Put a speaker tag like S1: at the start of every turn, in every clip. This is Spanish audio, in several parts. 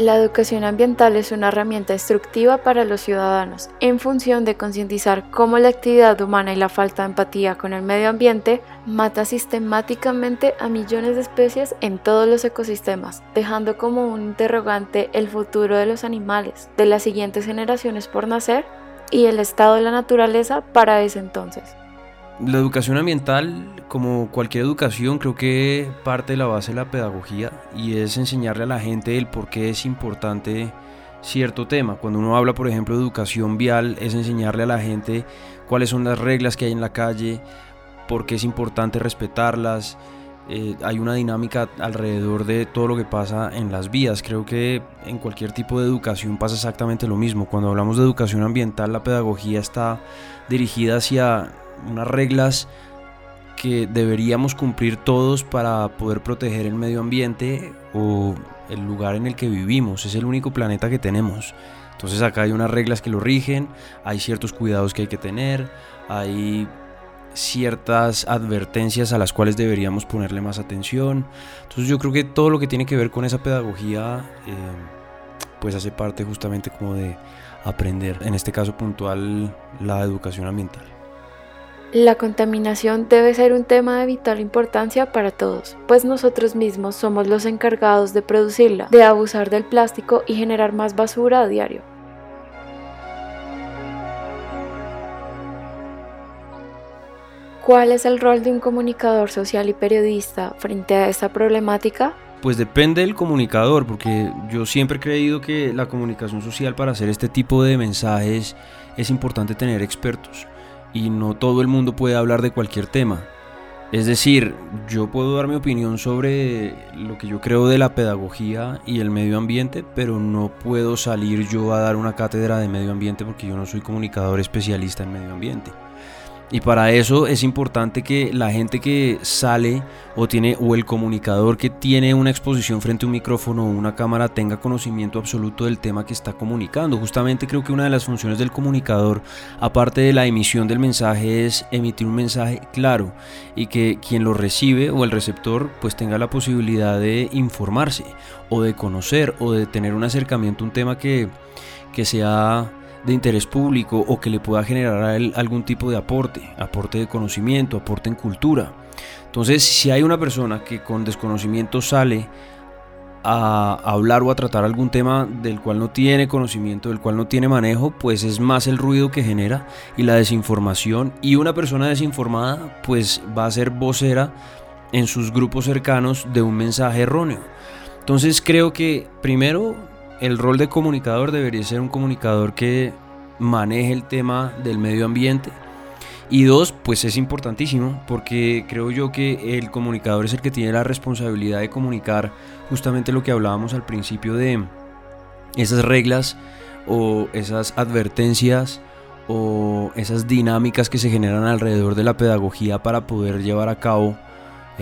S1: La educación ambiental es una herramienta instructiva para los ciudadanos en función de concientizar cómo la actividad humana y la falta de empatía con el medio ambiente mata sistemáticamente a millones de especies en todos los ecosistemas, dejando como un interrogante el futuro de los animales, de las siguientes generaciones por nacer y el estado de la naturaleza para ese entonces.
S2: La educación ambiental, como cualquier educación, creo que parte de la base de la pedagogía y es enseñarle a la gente el por qué es importante cierto tema. Cuando uno habla, por ejemplo, de educación vial, es enseñarle a la gente cuáles son las reglas que hay en la calle, por qué es importante respetarlas. Eh, hay una dinámica alrededor de todo lo que pasa en las vías. Creo que en cualquier tipo de educación pasa exactamente lo mismo. Cuando hablamos de educación ambiental, la pedagogía está dirigida hacia unas reglas que deberíamos cumplir todos para poder proteger el medio ambiente o el lugar en el que vivimos. Es el único planeta que tenemos. Entonces acá hay unas reglas que lo rigen, hay ciertos cuidados que hay que tener, hay ciertas advertencias a las cuales deberíamos ponerle más atención. Entonces yo creo que todo lo que tiene que ver con esa pedagogía eh, pues hace parte justamente como de aprender, en este caso puntual, la educación ambiental.
S1: La contaminación debe ser un tema de vital importancia para todos, pues nosotros mismos somos los encargados de producirla, de abusar del plástico y generar más basura a diario. ¿Cuál es el rol de un comunicador social y periodista frente a esta problemática?
S2: Pues depende del comunicador, porque yo siempre he creído que la comunicación social para hacer este tipo de mensajes es importante tener expertos y no todo el mundo puede hablar de cualquier tema. Es decir, yo puedo dar mi opinión sobre lo que yo creo de la pedagogía y el medio ambiente, pero no puedo salir yo a dar una cátedra de medio ambiente porque yo no soy comunicador especialista en medio ambiente. Y para eso es importante que la gente que sale o tiene o el comunicador que tiene una exposición frente a un micrófono o una cámara tenga conocimiento absoluto del tema que está comunicando. Justamente creo que una de las funciones del comunicador, aparte de la emisión del mensaje, es emitir un mensaje claro y que quien lo recibe o el receptor pues tenga la posibilidad de informarse o de conocer o de tener un acercamiento a un tema que, que sea de interés público o que le pueda generar a él algún tipo de aporte, aporte de conocimiento, aporte en cultura. Entonces, si hay una persona que con desconocimiento sale a hablar o a tratar algún tema del cual no tiene conocimiento, del cual no tiene manejo, pues es más el ruido que genera y la desinformación. Y una persona desinformada, pues va a ser vocera en sus grupos cercanos de un mensaje erróneo. Entonces creo que primero el rol de comunicador debería ser un comunicador que maneje el tema del medio ambiente. Y dos, pues es importantísimo porque creo yo que el comunicador es el que tiene la responsabilidad de comunicar justamente lo que hablábamos al principio de esas reglas o esas advertencias o esas dinámicas que se generan alrededor de la pedagogía para poder llevar a cabo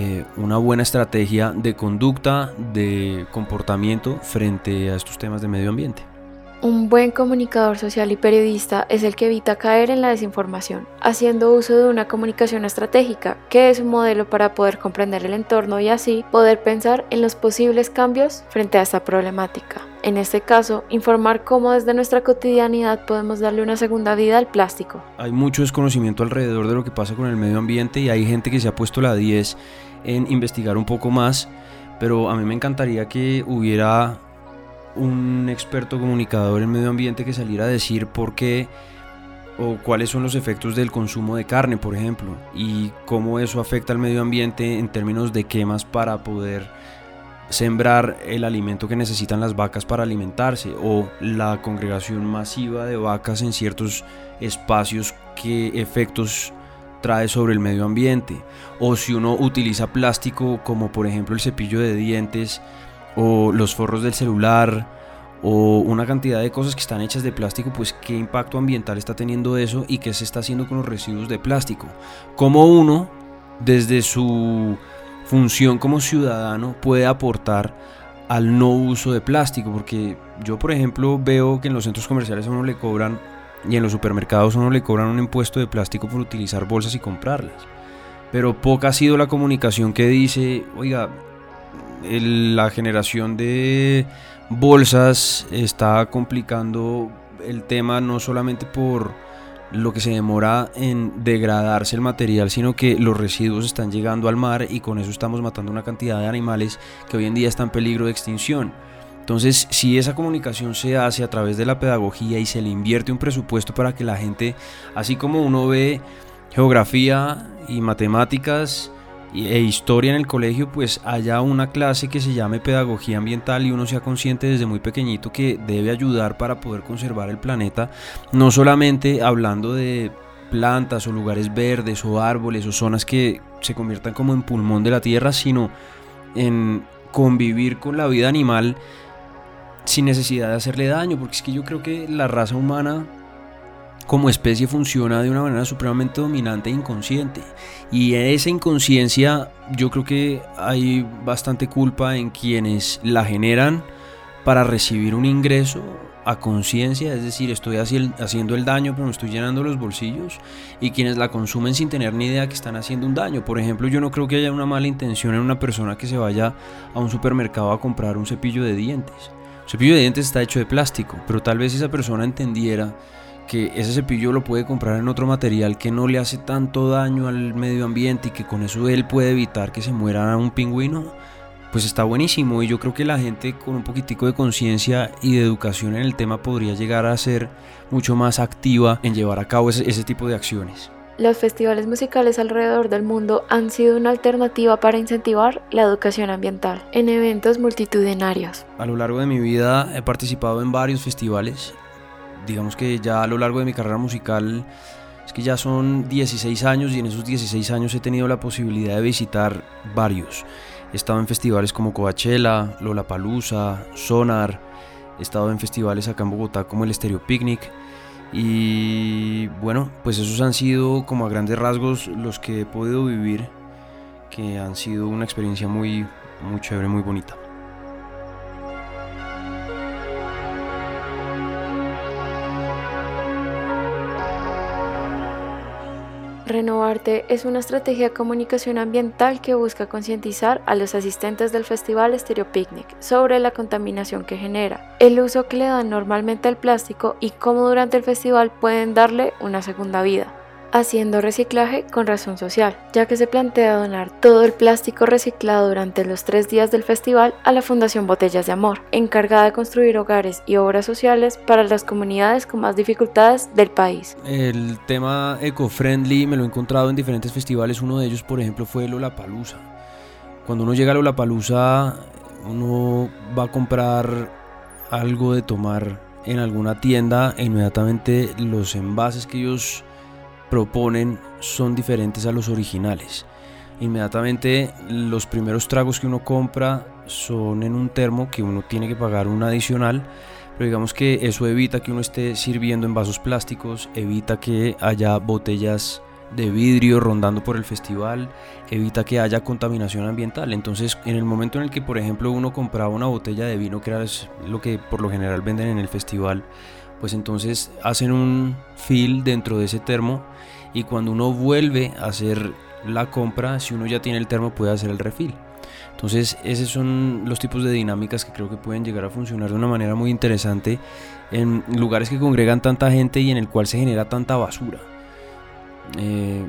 S2: eh, una buena estrategia de conducta, de comportamiento frente a estos temas de medio ambiente.
S1: Un buen comunicador social y periodista es el que evita caer en la desinformación, haciendo uso de una comunicación estratégica, que es un modelo para poder comprender el entorno y así poder pensar en los posibles cambios frente a esta problemática. En este caso, informar cómo desde nuestra cotidianidad podemos darle una segunda vida al plástico.
S2: Hay mucho desconocimiento alrededor de lo que pasa con el medio ambiente y hay gente que se ha puesto la 10 en investigar un poco más, pero a mí me encantaría que hubiera un experto comunicador en medio ambiente que saliera a decir por qué o cuáles son los efectos del consumo de carne, por ejemplo, y cómo eso afecta al medio ambiente en términos de quemas para poder sembrar el alimento que necesitan las vacas para alimentarse o la congregación masiva de vacas en ciertos espacios, qué efectos trae sobre el medio ambiente o si uno utiliza plástico como por ejemplo el cepillo de dientes o los forros del celular o una cantidad de cosas que están hechas de plástico, pues qué impacto ambiental está teniendo eso y qué se está haciendo con los residuos de plástico. Como uno, desde su función como ciudadano, puede aportar al no uso de plástico, porque yo por ejemplo veo que en los centros comerciales a uno le cobran y en los supermercados uno le cobran un impuesto de plástico por utilizar bolsas y comprarlas. Pero poca ha sido la comunicación que dice, oiga, la generación de bolsas está complicando el tema no solamente por lo que se demora en degradarse el material, sino que los residuos están llegando al mar y con eso estamos matando una cantidad de animales que hoy en día están en peligro de extinción. Entonces, si esa comunicación se hace a través de la pedagogía y se le invierte un presupuesto para que la gente, así como uno ve geografía y matemáticas e historia en el colegio, pues haya una clase que se llame pedagogía ambiental y uno sea consciente desde muy pequeñito que debe ayudar para poder conservar el planeta, no solamente hablando de plantas o lugares verdes o árboles o zonas que se conviertan como en pulmón de la tierra, sino en convivir con la vida animal sin necesidad de hacerle daño, porque es que yo creo que la raza humana como especie funciona de una manera supremamente dominante e inconsciente. Y esa inconsciencia yo creo que hay bastante culpa en quienes la generan para recibir un ingreso a conciencia, es decir, estoy haciendo el daño pero me estoy llenando los bolsillos y quienes la consumen sin tener ni idea que están haciendo un daño. Por ejemplo, yo no creo que haya una mala intención en una persona que se vaya a un supermercado a comprar un cepillo de dientes cepillo de dientes está hecho de plástico, pero tal vez esa persona entendiera que ese cepillo lo puede comprar en otro material que no le hace tanto daño al medio ambiente y que con eso él puede evitar que se muera un pingüino, pues está buenísimo y yo creo que la gente con un poquitico de conciencia y de educación en el tema podría llegar a ser mucho más activa en llevar a cabo ese, ese tipo de acciones.
S1: Los festivales musicales alrededor del mundo han sido una alternativa para incentivar la educación ambiental en eventos multitudinarios.
S2: A lo largo de mi vida he participado en varios festivales. Digamos que ya a lo largo de mi carrera musical es que ya son 16 años y en esos 16 años he tenido la posibilidad de visitar varios. He estado en festivales como Coachella, Lollapalooza, Sonar, he estado en festivales acá en Bogotá como el Stereo Picnic y bueno, pues esos han sido como a grandes rasgos los que he podido vivir, que han sido una experiencia muy, muy chévere, muy bonita.
S1: Renovarte es una estrategia de comunicación ambiental que busca concientizar a los asistentes del festival Stereo Picnic sobre la contaminación que genera, el uso que le dan normalmente al plástico y cómo durante el festival pueden darle una segunda vida haciendo reciclaje con razón social, ya que se plantea donar todo el plástico reciclado durante los tres días del festival a la Fundación Botellas de Amor, encargada de construir hogares y obras sociales para las comunidades con más dificultades del país.
S2: El tema eco-friendly me lo he encontrado en diferentes festivales, uno de ellos por ejemplo fue Lollapalooza. Cuando uno llega a Lollapalooza, uno va a comprar algo de tomar en alguna tienda e inmediatamente los envases que ellos proponen son diferentes a los originales. Inmediatamente los primeros tragos que uno compra son en un termo que uno tiene que pagar un adicional, pero digamos que eso evita que uno esté sirviendo en vasos plásticos, evita que haya botellas de vidrio rondando por el festival, evita que haya contaminación ambiental. Entonces, en el momento en el que, por ejemplo, uno compraba una botella de vino, que era lo que por lo general venden en el festival, pues entonces hacen un fill dentro de ese termo y cuando uno vuelve a hacer la compra, si uno ya tiene el termo puede hacer el refill. Entonces esos son los tipos de dinámicas que creo que pueden llegar a funcionar de una manera muy interesante en lugares que congregan tanta gente y en el cual se genera tanta basura. Eh,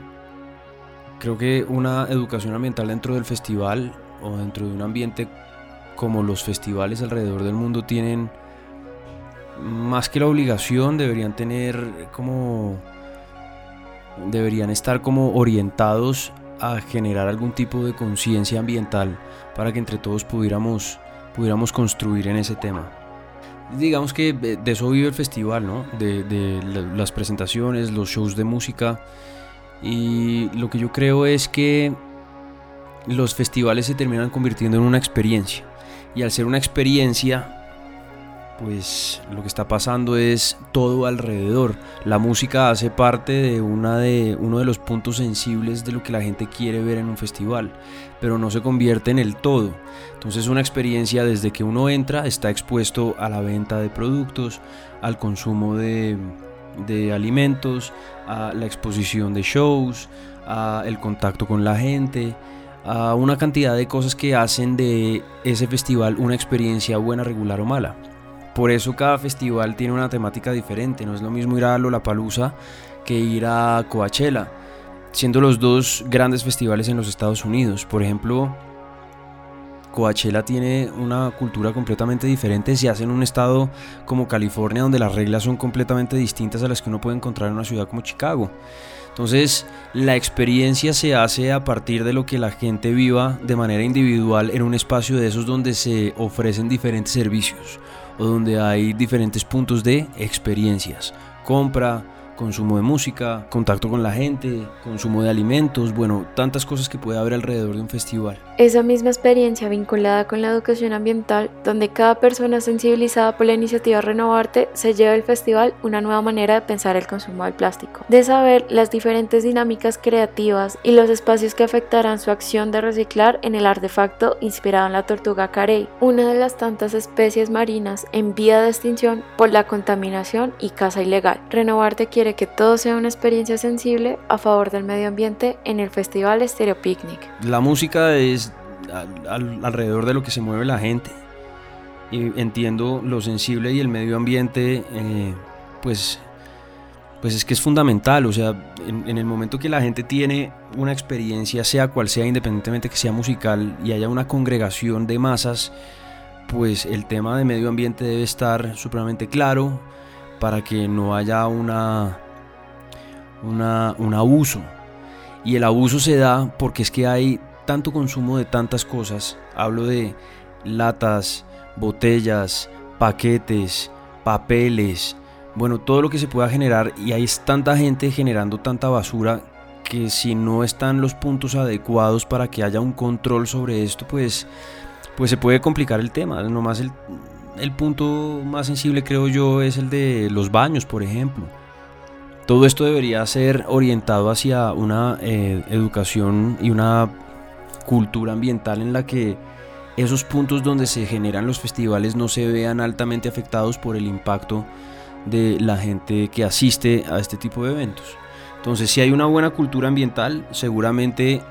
S2: creo que una educación ambiental dentro del festival o dentro de un ambiente como los festivales alrededor del mundo tienen más que la obligación, deberían tener como. deberían estar como orientados a generar algún tipo de conciencia ambiental para que entre todos pudiéramos, pudiéramos construir en ese tema. Digamos que de eso vive el festival, ¿no? De, de las presentaciones, los shows de música. Y lo que yo creo es que los festivales se terminan convirtiendo en una experiencia. Y al ser una experiencia, pues lo que está pasando es todo alrededor. La música hace parte de, una de uno de los puntos sensibles de lo que la gente quiere ver en un festival, pero no se convierte en el todo. Entonces una experiencia desde que uno entra está expuesto a la venta de productos, al consumo de, alimentos, a la exposición de shows, a el contacto con la gente, a una cantidad de cosas que hacen de ese festival una experiencia buena, regular o mala. Por eso cada festival tiene una temática diferente, no es lo mismo ir a Lollapalooza que ir a Coachella, siendo los dos grandes festivales en los Estados Unidos. Por ejemplo, Coachella tiene una cultura completamente diferente. Se hace en un estado como California, donde las reglas son completamente distintas a las que uno puede encontrar en una ciudad como Chicago. Entonces, la experiencia se hace a partir de lo que la gente viva de manera individual en un espacio de esos donde se ofrecen diferentes servicios o donde hay diferentes puntos de experiencias. Compra, consumo de música, contacto con la gente, consumo de alimentos, bueno, tantas cosas que puede haber alrededor de un festival.
S1: Esa misma experiencia vinculada con la educación ambiental, donde cada persona sensibilizada por la iniciativa Renovarte se lleva al festival una nueva manera de pensar el consumo del plástico, de saber las diferentes dinámicas creativas y los espacios que afectarán su acción de reciclar en el artefacto inspirado en la tortuga carey, una de las tantas especies marinas en vía de extinción por la contaminación y caza ilegal. Renovarte quiere que todo sea una experiencia sensible a favor del medio ambiente en el Festival Stereo Picnic.
S2: La música es alrededor de lo que se mueve la gente. Y entiendo lo sensible y el medio ambiente, eh, pues, pues es que es fundamental. O sea, en, en, el momento que la gente tiene una experiencia, sea cual sea, independientemente que sea musical, y haya una congregación de masas, pues el tema de medio ambiente debe estar supremamente claro para que no haya una, un abuso. Y el abuso se da porque es que hay tanto consumo de tantas cosas. Hablo de latas, botellas, paquetes, papeles, bueno, todo lo que se pueda generar y hay tanta gente generando tanta basura que si no están los puntos adecuados para que haya un control sobre esto, pues, pues se puede complicar el tema. Nomás el, el punto más sensible creo yo es el de los baños, por ejemplo. Todo esto debería ser orientado hacia una eh, educación y una cultura ambiental en la que esos puntos donde se generan los festivales no se vean altamente afectados por el impacto de la gente que asiste a este tipo de eventos. Entonces, si hay una buena cultura ambiental, seguramente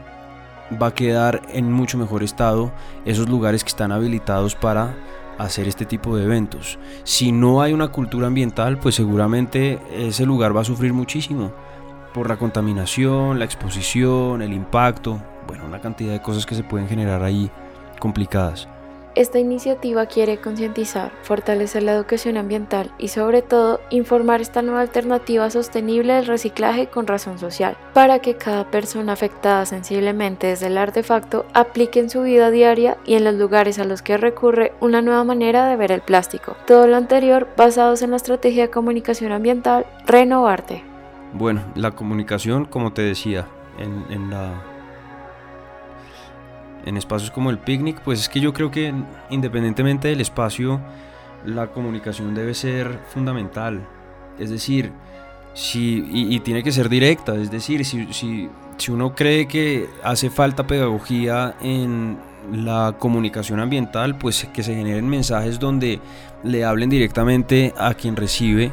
S2: va a quedar en mucho mejor estado esos lugares que están habilitados para hacer este tipo de eventos. Si no hay una cultura ambiental, pues seguramente ese lugar va a sufrir muchísimo por la contaminación, la exposición, el impacto, bueno, una cantidad de cosas que se pueden generar ahí complicadas.
S1: Esta iniciativa quiere concientizar, fortalecer la educación ambiental y sobre todo informar esta nueva alternativa sostenible del reciclaje con razón social, para que cada persona afectada sensiblemente desde el artefacto aplique en su vida diaria y en los lugares a los que recurre una nueva manera de ver el plástico. Todo lo anterior basados en la estrategia de comunicación ambiental Renovarte.
S2: Bueno, la comunicación, como te decía, en, en la en espacios como el picnic, pues es que yo creo que independientemente del espacio, la comunicación debe ser fundamental. Es decir, si, y, tiene que ser directa, es decir, si, si, si uno cree que hace falta pedagogía en la comunicación ambiental, pues que se generen mensajes donde le hablen directamente a quien recibe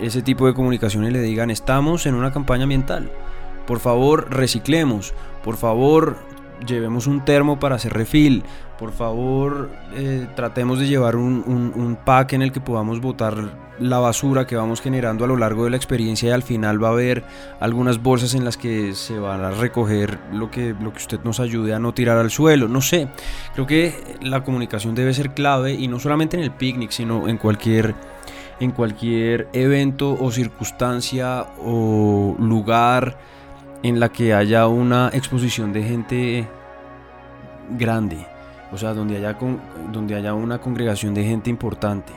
S2: ese tipo de comunicación y le digan, estamos en una campaña ambiental. Por favor, reciclemos. Por favor, llevemos un termo para hacer refil, por favor eh, tratemos de llevar un, un, pack en el que podamos botar la basura que vamos generando a lo largo de la experiencia y al final va a haber algunas bolsas en las que se van a recoger lo que, lo que usted nos ayude a no tirar al suelo, no sé, creo que la comunicación debe ser clave y no solamente en el picnic, sino en cualquier en cualquier evento o circunstancia o lugar en la que haya una exposición de gente grande, o sea, donde haya, donde haya una congregación de gente importante.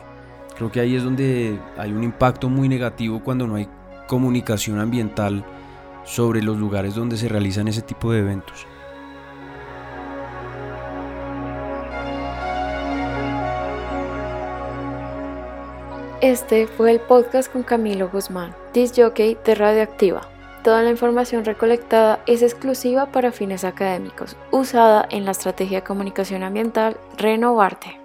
S2: Creo que ahí es donde hay un impacto muy negativo cuando no hay comunicación ambiental sobre los lugares donde se realizan ese tipo de eventos.
S1: Este fue el podcast con Camilo Guzmán, disc jockey de Radioactiva. Toda la información recolectada es exclusiva para fines académicos, usada en la estrategia de comunicación ambiental Renovarte.